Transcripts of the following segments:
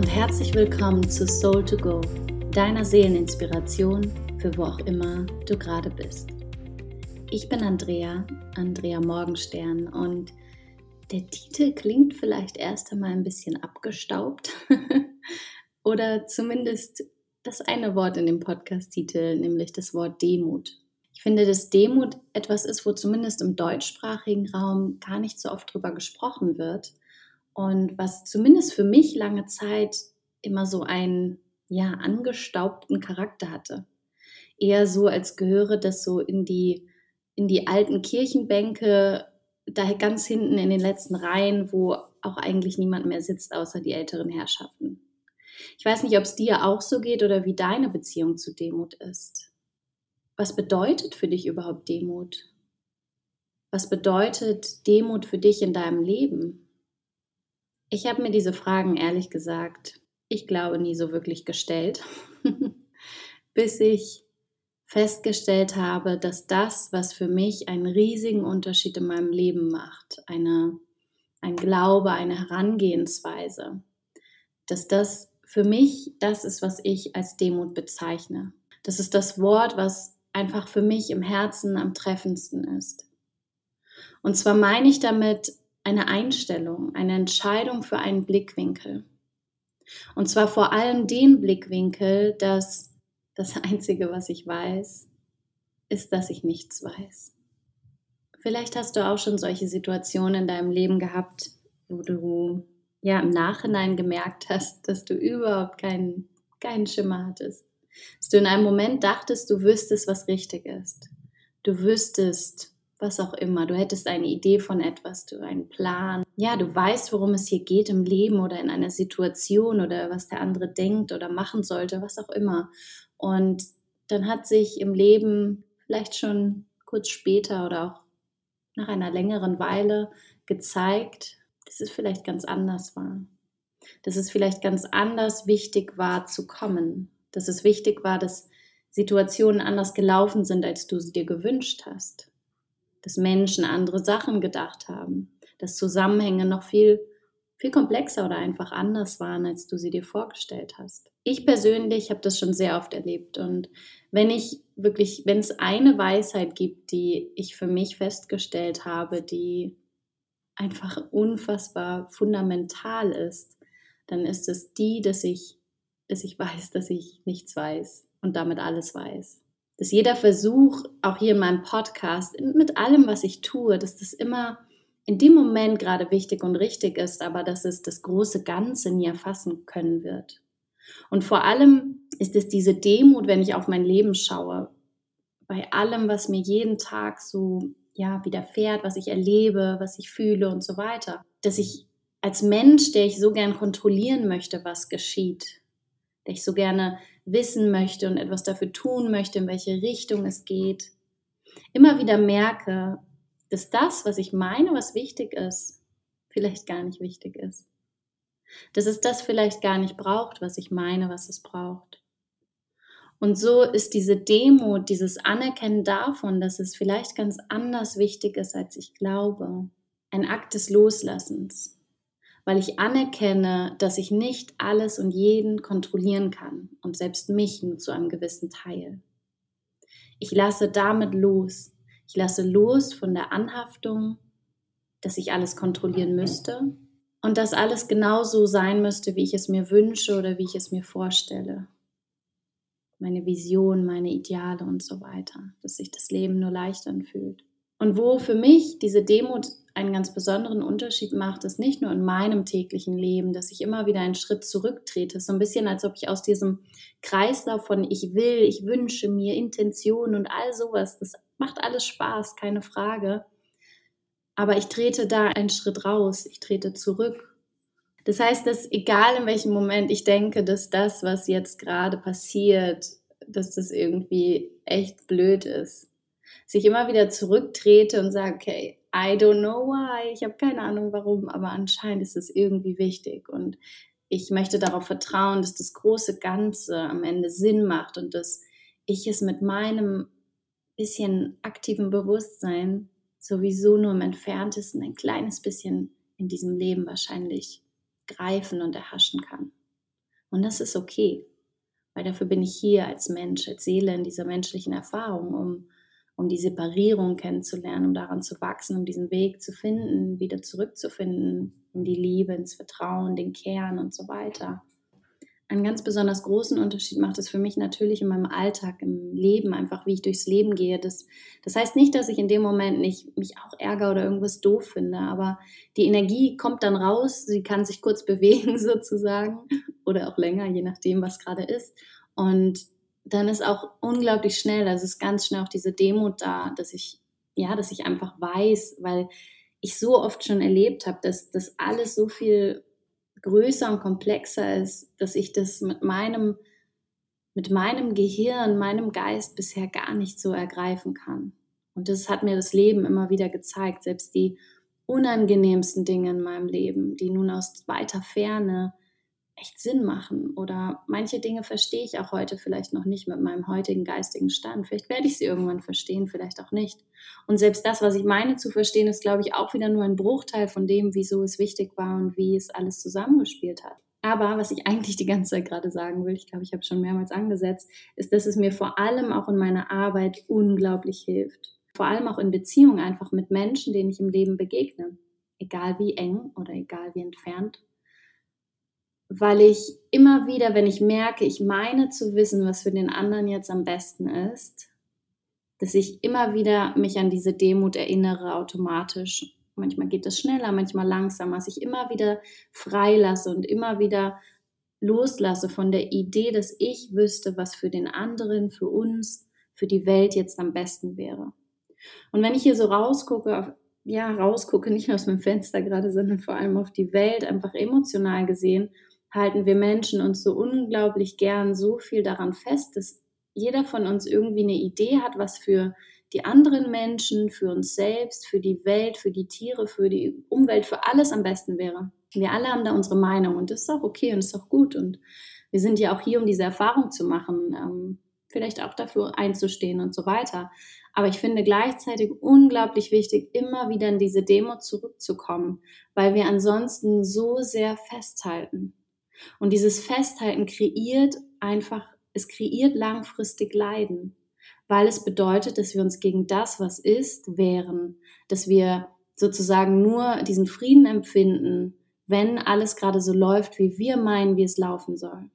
und herzlich willkommen zu Soul to Go, deiner Seeleninspiration für wo auch immer du gerade bist. Ich bin Andrea, Andrea Morgenstern und der Titel klingt vielleicht erst einmal ein bisschen abgestaubt oder zumindest das eine Wort in dem Podcast-Titel, nämlich das Wort Demut. Ich finde, dass Demut etwas ist, wo zumindest im deutschsprachigen Raum gar nicht so oft drüber gesprochen wird und was zumindest für mich lange Zeit immer so einen ja angestaubten Charakter hatte. Eher so, als gehöre das so in die in die alten Kirchenbänke, da ganz hinten in den letzten Reihen, wo auch eigentlich niemand mehr sitzt, außer die älteren Herrschaften. Ich weiß nicht, ob es dir auch so geht oder wie deine Beziehung zu Demut ist. Was bedeutet für dich überhaupt Demut? Was bedeutet Demut für dich in deinem Leben? Ich habe mir diese Fragen ehrlich gesagt, ich glaube, nie so wirklich gestellt, bis ich festgestellt habe, dass das, was für mich einen riesigen Unterschied in meinem Leben macht, eine, ein Glaube, eine Herangehensweise, dass das für mich das ist, was ich als Demut bezeichne. Das ist das Wort, was einfach für mich im Herzen am treffendsten ist. Und zwar meine ich damit eine Einstellung, eine Entscheidung für einen Blickwinkel. Und zwar vor allem den Blickwinkel, dass das Einzige, was ich weiß, ist, dass ich nichts weiß. Vielleicht hast du auch schon solche Situationen in deinem Leben gehabt, wo du ja im Nachhinein gemerkt hast, dass du überhaupt keinen, keinen Schimmer hattest. Dass du in einem Moment dachtest, du wüsstest, was richtig ist. Du wüsstest, was auch immer. Du hättest eine Idee von etwas, du einen Plan. Ja, du weißt, worum es hier geht im Leben oder in einer Situation oder was der andere denkt oder machen sollte, was auch immer. Und dann hat sich im Leben vielleicht schon kurz später oder auch nach einer längeren Weile gezeigt, dass es vielleicht ganz anders war. Dass es vielleicht ganz anders wichtig war zu kommen dass es wichtig war, dass Situationen anders gelaufen sind, als du sie dir gewünscht hast. Dass Menschen andere Sachen gedacht haben. Dass Zusammenhänge noch viel, viel komplexer oder einfach anders waren, als du sie dir vorgestellt hast. Ich persönlich habe das schon sehr oft erlebt. Und wenn ich wirklich, wenn es eine Weisheit gibt, die ich für mich festgestellt habe, die einfach unfassbar fundamental ist, dann ist es die, dass ich dass ich weiß, dass ich nichts weiß und damit alles weiß. Dass jeder Versuch, auch hier in meinem Podcast, mit allem, was ich tue, dass das immer in dem Moment gerade wichtig und richtig ist, aber dass es das große Ganze nie erfassen können wird. Und vor allem ist es diese Demut, wenn ich auf mein Leben schaue, bei allem, was mir jeden Tag so ja, widerfährt, was ich erlebe, was ich fühle und so weiter, dass ich als Mensch, der ich so gern kontrollieren möchte, was geschieht, der ich so gerne wissen möchte und etwas dafür tun möchte, in welche Richtung es geht, immer wieder merke, dass das, was ich meine, was wichtig ist, vielleicht gar nicht wichtig ist. Dass es das vielleicht gar nicht braucht, was ich meine, was es braucht. Und so ist diese Demut, dieses Anerkennen davon, dass es vielleicht ganz anders wichtig ist, als ich glaube, ein Akt des Loslassens weil ich anerkenne, dass ich nicht alles und jeden kontrollieren kann und selbst mich nur zu einem gewissen Teil. Ich lasse damit los. Ich lasse los von der Anhaftung, dass ich alles kontrollieren müsste und dass alles genauso sein müsste, wie ich es mir wünsche oder wie ich es mir vorstelle. Meine Vision, meine Ideale und so weiter, dass sich das Leben nur leicht anfühlt. Und wo für mich diese Demut einen ganz besonderen Unterschied macht, ist nicht nur in meinem täglichen Leben, dass ich immer wieder einen Schritt zurücktrete. So ein bisschen, als ob ich aus diesem Kreislauf von ich will, ich wünsche mir, Intention und all sowas, das macht alles Spaß, keine Frage. Aber ich trete da einen Schritt raus, ich trete zurück. Das heißt, dass egal in welchem Moment ich denke, dass das, was jetzt gerade passiert, dass das irgendwie echt blöd ist, sich immer wieder zurücktrete und sage, okay, I don't know why, ich habe keine Ahnung warum, aber anscheinend ist es irgendwie wichtig und ich möchte darauf vertrauen, dass das große Ganze am Ende Sinn macht und dass ich es mit meinem bisschen aktiven Bewusstsein sowieso nur im entferntesten ein kleines bisschen in diesem Leben wahrscheinlich greifen und erhaschen kann. Und das ist okay, weil dafür bin ich hier als Mensch, als Seele in dieser menschlichen Erfahrung, um, um die Separierung kennenzulernen, um daran zu wachsen, um diesen Weg zu finden, wieder zurückzufinden in die Liebe, ins Vertrauen, den Kern und so weiter einen ganz besonders großen Unterschied macht es für mich natürlich in meinem Alltag, im Leben, einfach wie ich durchs Leben gehe. Das, das heißt nicht, dass ich in dem Moment nicht mich auch ärgere oder irgendwas doof finde, aber die Energie kommt dann raus, sie kann sich kurz bewegen sozusagen oder auch länger, je nachdem, was gerade ist. Und dann ist auch unglaublich schnell, also ist ganz schnell auch diese Demut da, dass ich, ja, dass ich einfach weiß, weil ich so oft schon erlebt habe, dass das alles so viel größer und komplexer ist, dass ich das mit meinem, mit meinem Gehirn, meinem Geist bisher gar nicht so ergreifen kann. Und das hat mir das Leben immer wieder gezeigt, selbst die unangenehmsten Dinge in meinem Leben, die nun aus weiter Ferne echt Sinn machen. Oder manche Dinge verstehe ich auch heute vielleicht noch nicht mit meinem heutigen geistigen Stand. Vielleicht werde ich sie irgendwann verstehen, vielleicht auch nicht. Und selbst das, was ich meine zu verstehen, ist, glaube ich, auch wieder nur ein Bruchteil von dem, wieso es wichtig war und wie es alles zusammengespielt hat. Aber was ich eigentlich die ganze Zeit gerade sagen will, ich glaube, ich habe schon mehrmals angesetzt, ist, dass es mir vor allem auch in meiner Arbeit unglaublich hilft. Vor allem auch in Beziehungen einfach mit Menschen, denen ich im Leben begegne. Egal wie eng oder egal wie entfernt weil ich immer wieder, wenn ich merke, ich meine zu wissen, was für den anderen jetzt am besten ist, dass ich immer wieder mich an diese Demut erinnere automatisch. Manchmal geht es schneller, manchmal langsamer, dass ich immer wieder freilasse und immer wieder loslasse von der Idee, dass ich wüsste, was für den anderen, für uns, für die Welt jetzt am besten wäre. Und wenn ich hier so rausgucke, ja, rausgucke, nicht nur aus meinem Fenster gerade, sondern vor allem auf die Welt, einfach emotional gesehen, halten wir Menschen uns so unglaublich gern so viel daran fest, dass jeder von uns irgendwie eine Idee hat, was für die anderen Menschen, für uns selbst, für die Welt, für die Tiere, für die Umwelt, für alles am besten wäre. Wir alle haben da unsere Meinung und das ist auch okay und ist auch gut. Und wir sind ja auch hier, um diese Erfahrung zu machen, ähm, vielleicht auch dafür einzustehen und so weiter. Aber ich finde gleichzeitig unglaublich wichtig, immer wieder in diese Demo zurückzukommen, weil wir ansonsten so sehr festhalten. Und dieses Festhalten kreiert einfach, es kreiert langfristig Leiden, weil es bedeutet, dass wir uns gegen das, was ist, wehren, dass wir sozusagen nur diesen Frieden empfinden, wenn alles gerade so läuft, wie wir meinen, wie es laufen soll.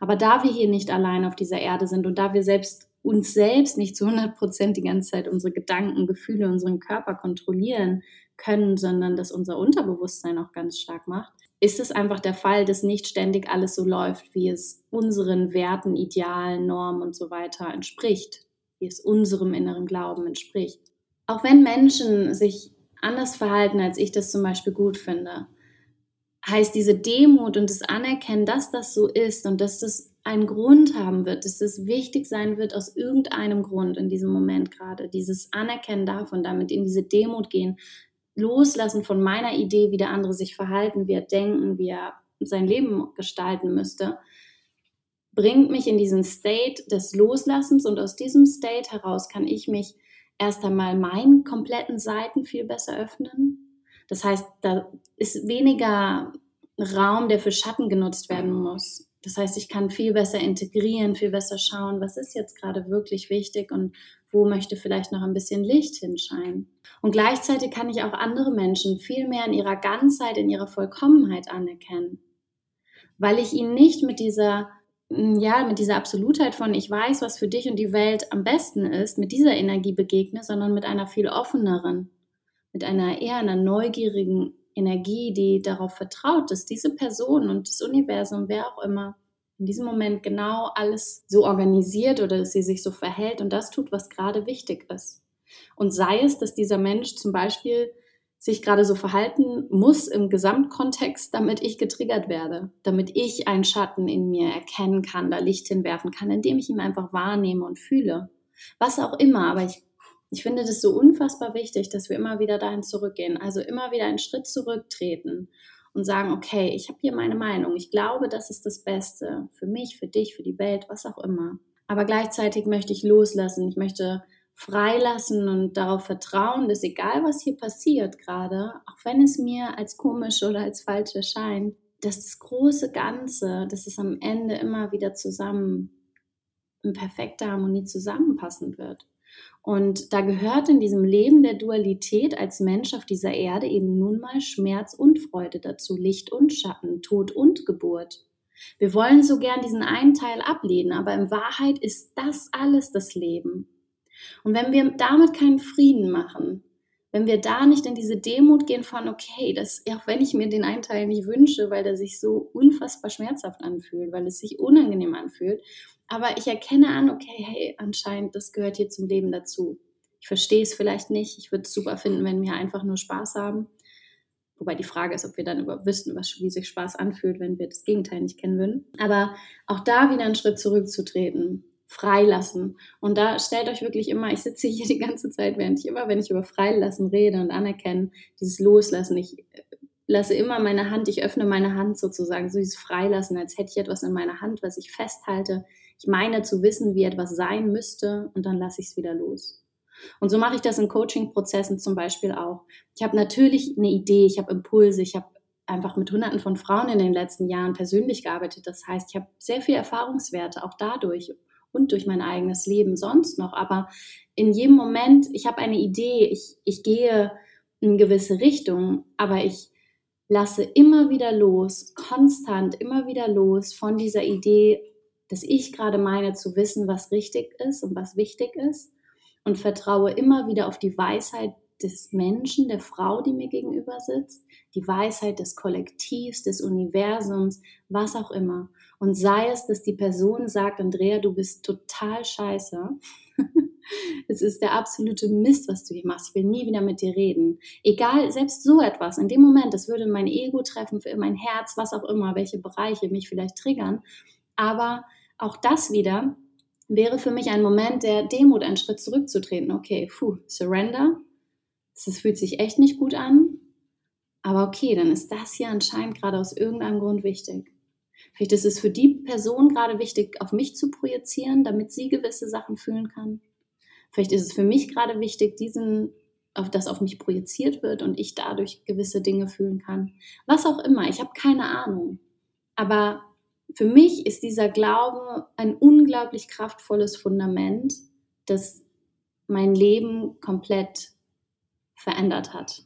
Aber da wir hier nicht allein auf dieser Erde sind und da wir selbst uns selbst nicht zu 100 Prozent die ganze Zeit unsere Gedanken, Gefühle, unseren Körper kontrollieren können, sondern dass unser Unterbewusstsein auch ganz stark macht, ist es einfach der Fall, dass nicht ständig alles so läuft, wie es unseren Werten, Idealen, Normen und so weiter entspricht, wie es unserem inneren Glauben entspricht. Auch wenn Menschen sich anders verhalten, als ich das zum Beispiel gut finde, heißt diese Demut und das Anerkennen, dass das so ist und dass das einen Grund haben wird, dass das wichtig sein wird aus irgendeinem Grund in diesem Moment gerade. Dieses Anerkennen davon, damit in diese Demut gehen, loslassen von meiner Idee, wie der andere sich verhalten wird, denken, wie er sein Leben gestalten müsste, bringt mich in diesen State des Loslassens und aus diesem State heraus kann ich mich erst einmal meinen kompletten Seiten viel besser öffnen. Das heißt, da ist weniger Raum, der für Schatten genutzt werden muss. Das heißt, ich kann viel besser integrieren, viel besser schauen, was ist jetzt gerade wirklich wichtig und wo möchte vielleicht noch ein bisschen Licht hinscheinen. Und gleichzeitig kann ich auch andere Menschen viel mehr in ihrer Ganzheit, in ihrer Vollkommenheit anerkennen, weil ich ihnen nicht mit dieser mm, ja, mit dieser Absolutheit von ich weiß, was für dich und die Welt am besten ist, mit dieser Energie begegne, sondern mit einer viel offeneren, mit einer eher einer neugierigen Energie, die darauf vertraut, dass diese Person und das Universum, wer auch immer, in diesem Moment genau alles so organisiert oder dass sie sich so verhält und das tut, was gerade wichtig ist. Und sei es, dass dieser Mensch zum Beispiel sich gerade so verhalten muss im Gesamtkontext, damit ich getriggert werde, damit ich einen Schatten in mir erkennen kann, da Licht hinwerfen kann, indem ich ihn einfach wahrnehme und fühle. Was auch immer, aber ich, ich finde das so unfassbar wichtig, dass wir immer wieder dahin zurückgehen, also immer wieder einen Schritt zurücktreten und sagen, okay, ich habe hier meine Meinung, ich glaube, das ist das Beste für mich, für dich, für die Welt, was auch immer. Aber gleichzeitig möchte ich loslassen, ich möchte freilassen und darauf vertrauen, dass egal was hier passiert gerade, auch wenn es mir als komisch oder als falsch erscheint, dass das große Ganze, dass es am Ende immer wieder zusammen in perfekter Harmonie zusammenpassen wird. Und da gehört in diesem Leben der Dualität als Mensch auf dieser Erde eben nun mal Schmerz und Freude dazu, Licht und Schatten, Tod und Geburt. Wir wollen so gern diesen einen Teil ablehnen, aber in Wahrheit ist das alles das Leben. Und wenn wir damit keinen Frieden machen, wenn wir da nicht in diese Demut gehen von, okay, das, auch wenn ich mir den einen Teil nicht wünsche, weil der sich so unfassbar schmerzhaft anfühlt, weil es sich unangenehm anfühlt, aber ich erkenne an, okay, hey, anscheinend, das gehört hier zum Leben dazu. Ich verstehe es vielleicht nicht, ich würde es super finden, wenn wir einfach nur Spaß haben. Wobei die Frage ist, ob wir dann überhaupt wissen, was, wie sich Spaß anfühlt, wenn wir das Gegenteil nicht kennen würden. Aber auch da wieder einen Schritt zurückzutreten freilassen. Und da stellt euch wirklich immer, ich sitze hier die ganze Zeit, während ich immer, wenn ich über Freilassen rede und anerkennen, dieses Loslassen, ich äh, lasse immer meine Hand, ich öffne meine Hand sozusagen, so dieses Freilassen, als hätte ich etwas in meiner Hand, was ich festhalte. Ich meine zu wissen, wie etwas sein müsste und dann lasse ich es wieder los. Und so mache ich das in Coaching-Prozessen zum Beispiel auch. Ich habe natürlich eine Idee, ich habe Impulse, ich habe einfach mit Hunderten von Frauen in den letzten Jahren persönlich gearbeitet. Das heißt, ich habe sehr viel Erfahrungswerte auch dadurch und durch mein eigenes Leben sonst noch. Aber in jedem Moment, ich habe eine Idee, ich, ich gehe in gewisse Richtung, aber ich lasse immer wieder los, konstant immer wieder los von dieser Idee, dass ich gerade meine zu wissen, was richtig ist und was wichtig ist und vertraue immer wieder auf die Weisheit des Menschen, der Frau, die mir gegenüber sitzt, die Weisheit des Kollektivs, des Universums, was auch immer. Und sei es, dass die Person sagt, Andrea, du bist total scheiße. es ist der absolute Mist, was du hier machst. Ich will nie wieder mit dir reden. Egal, selbst so etwas, in dem Moment, das würde mein Ego treffen, mein Herz, was auch immer, welche Bereiche mich vielleicht triggern. Aber auch das wieder wäre für mich ein Moment der Demut, einen Schritt zurückzutreten. Okay, puh, Surrender. Das fühlt sich echt nicht gut an. Aber okay, dann ist das hier anscheinend gerade aus irgendeinem Grund wichtig. Vielleicht ist es für die Person gerade wichtig, auf mich zu projizieren, damit sie gewisse Sachen fühlen kann. Vielleicht ist es für mich gerade wichtig, diesen, auf das auf mich projiziert wird und ich dadurch gewisse Dinge fühlen kann. Was auch immer, ich habe keine Ahnung. Aber für mich ist dieser Glaube ein unglaublich kraftvolles Fundament, das mein Leben komplett verändert hat.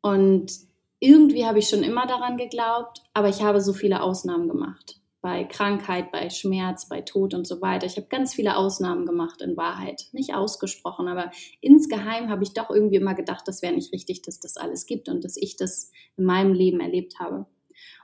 Und irgendwie habe ich schon immer daran geglaubt, aber ich habe so viele Ausnahmen gemacht. Bei Krankheit, bei Schmerz, bei Tod und so weiter. Ich habe ganz viele Ausnahmen gemacht in Wahrheit. Nicht ausgesprochen, aber insgeheim habe ich doch irgendwie immer gedacht, das wäre nicht richtig, dass das alles gibt und dass ich das in meinem Leben erlebt habe.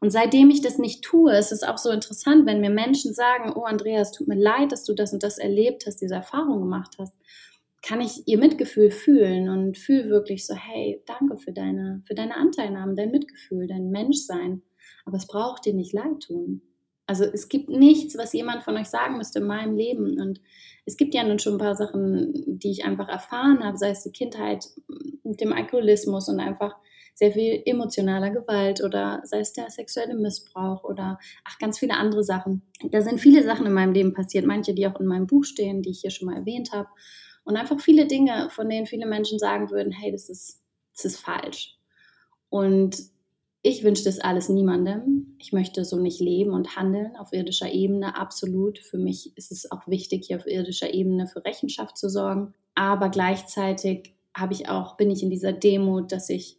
Und seitdem ich das nicht tue, ist es auch so interessant, wenn mir Menschen sagen, oh Andreas, tut mir leid, dass du das und das erlebt hast, diese Erfahrung gemacht hast kann ich ihr Mitgefühl fühlen und fühle wirklich so, hey, danke für deine, für deine Anteilnahme, dein Mitgefühl, dein Menschsein. Aber es braucht dir nicht leid tun. Also es gibt nichts, was jemand von euch sagen müsste in meinem Leben. Und es gibt ja nun schon ein paar Sachen, die ich einfach erfahren habe, sei es die Kindheit mit dem Alkoholismus und einfach sehr viel emotionaler Gewalt oder sei es der sexuelle Missbrauch oder ach, ganz viele andere Sachen. Da sind viele Sachen in meinem Leben passiert, manche, die auch in meinem Buch stehen, die ich hier schon mal erwähnt habe. Und einfach viele Dinge, von denen viele Menschen sagen würden, hey, das ist, das ist falsch. Und ich wünsche das alles niemandem. Ich möchte so nicht leben und handeln auf irdischer Ebene, absolut. Für mich ist es auch wichtig, hier auf irdischer Ebene für Rechenschaft zu sorgen. Aber gleichzeitig habe ich auch, bin ich in dieser Demut, dass ich,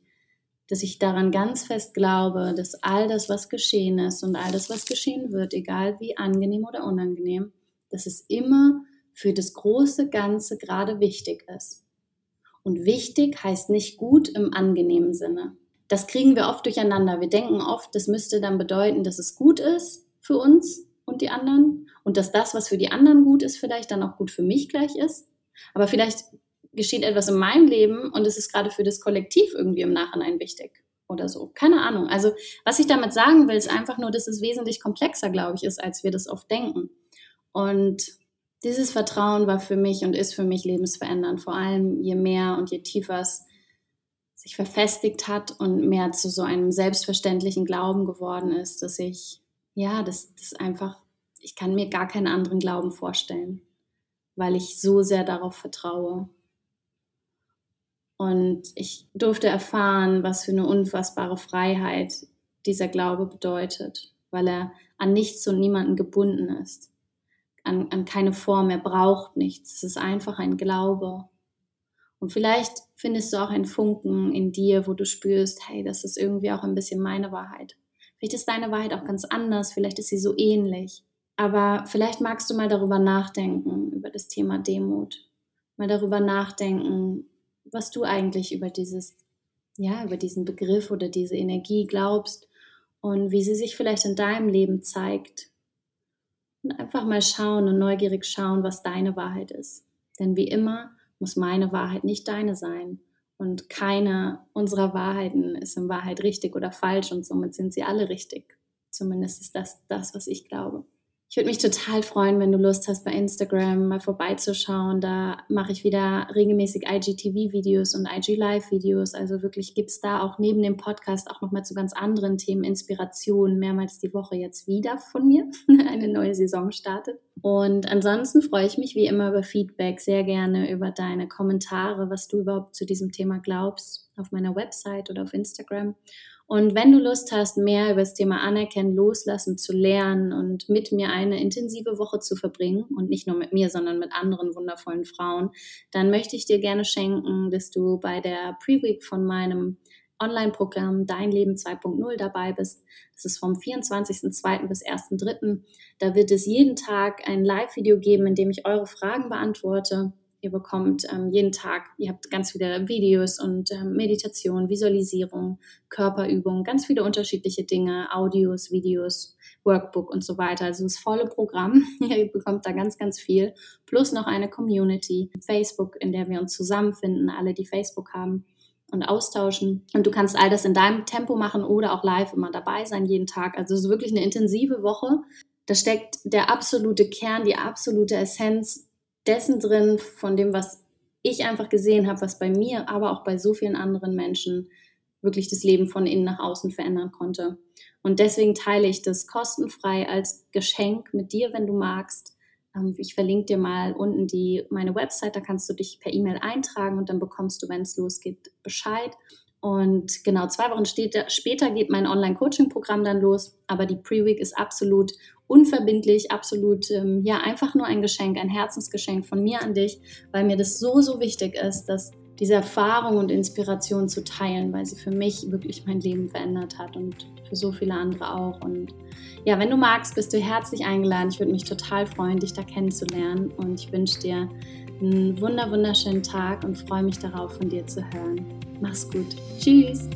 dass ich daran ganz fest glaube, dass all das, was geschehen ist und all das, was geschehen wird, egal wie angenehm oder unangenehm, dass es immer für das große Ganze gerade wichtig ist. Und wichtig heißt nicht gut im angenehmen Sinne. Das kriegen wir oft durcheinander. Wir denken oft, das müsste dann bedeuten, dass es gut ist für uns und die anderen und dass das, was für die anderen gut ist, vielleicht dann auch gut für mich gleich ist. Aber vielleicht geschieht etwas in meinem Leben und es ist gerade für das Kollektiv irgendwie im Nachhinein wichtig oder so. Keine Ahnung. Also was ich damit sagen will, ist einfach nur, dass es wesentlich komplexer, glaube ich, ist, als wir das oft denken. Und dieses Vertrauen war für mich und ist für mich lebensverändernd. Vor allem je mehr und je tiefer es sich verfestigt hat und mehr zu so einem selbstverständlichen Glauben geworden ist, dass ich, ja, das, das einfach, ich kann mir gar keinen anderen Glauben vorstellen, weil ich so sehr darauf vertraue. Und ich durfte erfahren, was für eine unfassbare Freiheit dieser Glaube bedeutet, weil er an nichts und niemanden gebunden ist, an, an keine Form, er braucht nichts. Es ist einfach ein Glaube. Und vielleicht findest du auch einen Funken in dir, wo du spürst, hey, das ist irgendwie auch ein bisschen meine Wahrheit. Vielleicht ist deine Wahrheit auch ganz anders, vielleicht ist sie so ähnlich. Aber vielleicht magst du mal darüber nachdenken, über das Thema Demut. Mal darüber nachdenken, was du eigentlich über dieses, ja, über diesen Begriff oder diese Energie glaubst und wie sie sich vielleicht in deinem Leben zeigt. Und einfach mal schauen und neugierig schauen, was deine Wahrheit ist. Denn wie immer muss meine Wahrheit nicht deine sein. Und keine unserer Wahrheiten ist in Wahrheit richtig oder falsch und somit sind sie alle richtig. Zumindest ist das das, was ich glaube. Ich würde mich total freuen, wenn du Lust hast, bei Instagram mal vorbeizuschauen. Da mache ich wieder regelmäßig IGTV-Videos und IG-Live-Videos. Also wirklich gibt es da auch neben dem Podcast auch nochmal zu ganz anderen Themen Inspiration mehrmals die Woche jetzt wieder von mir. Eine neue Saison startet. Und ansonsten freue ich mich wie immer über Feedback, sehr gerne über deine Kommentare, was du überhaupt zu diesem Thema glaubst, auf meiner Website oder auf Instagram. Und wenn du Lust hast, mehr über das Thema Anerkennen, Loslassen zu lernen und mit mir eine intensive Woche zu verbringen und nicht nur mit mir, sondern mit anderen wundervollen Frauen, dann möchte ich dir gerne schenken, dass du bei der Pre-Week von meinem Online-Programm Dein Leben 2.0 dabei bist. Das ist vom 24.02. bis 1.03. Da wird es jeden Tag ein Live-Video geben, in dem ich eure Fragen beantworte Ihr bekommt ähm, jeden Tag, ihr habt ganz viele Videos und ähm, Meditation, Visualisierung, Körperübungen, ganz viele unterschiedliche Dinge, Audios, Videos, Workbook und so weiter. Also das volle Programm. ihr bekommt da ganz, ganz viel. Plus noch eine Community, Facebook, in der wir uns zusammenfinden, alle, die Facebook haben und austauschen. Und du kannst all das in deinem Tempo machen oder auch live immer dabei sein, jeden Tag. Also es ist wirklich eine intensive Woche. Da steckt der absolute Kern, die absolute Essenz dessen drin, von dem, was ich einfach gesehen habe, was bei mir, aber auch bei so vielen anderen Menschen wirklich das Leben von innen nach außen verändern konnte. Und deswegen teile ich das kostenfrei als Geschenk mit dir, wenn du magst. Ähm, ich verlinke dir mal unten die, meine Website, da kannst du dich per E-Mail eintragen und dann bekommst du, wenn es losgeht, Bescheid. Und genau zwei Wochen später geht mein Online-Coaching-Programm dann los. Aber die Pre-Week ist absolut unverbindlich, absolut, ähm, ja, einfach nur ein Geschenk, ein Herzensgeschenk von mir an dich, weil mir das so, so wichtig ist, dass diese Erfahrung und Inspiration zu teilen, weil sie für mich wirklich mein Leben verändert hat und für so viele andere auch. Und ja, wenn du magst, bist du herzlich eingeladen. Ich würde mich total freuen, dich da kennenzulernen. Und ich wünsche dir einen wunder, wunderschönen Tag und freue mich darauf, von dir zu hören. Mach's gut. Tschüss.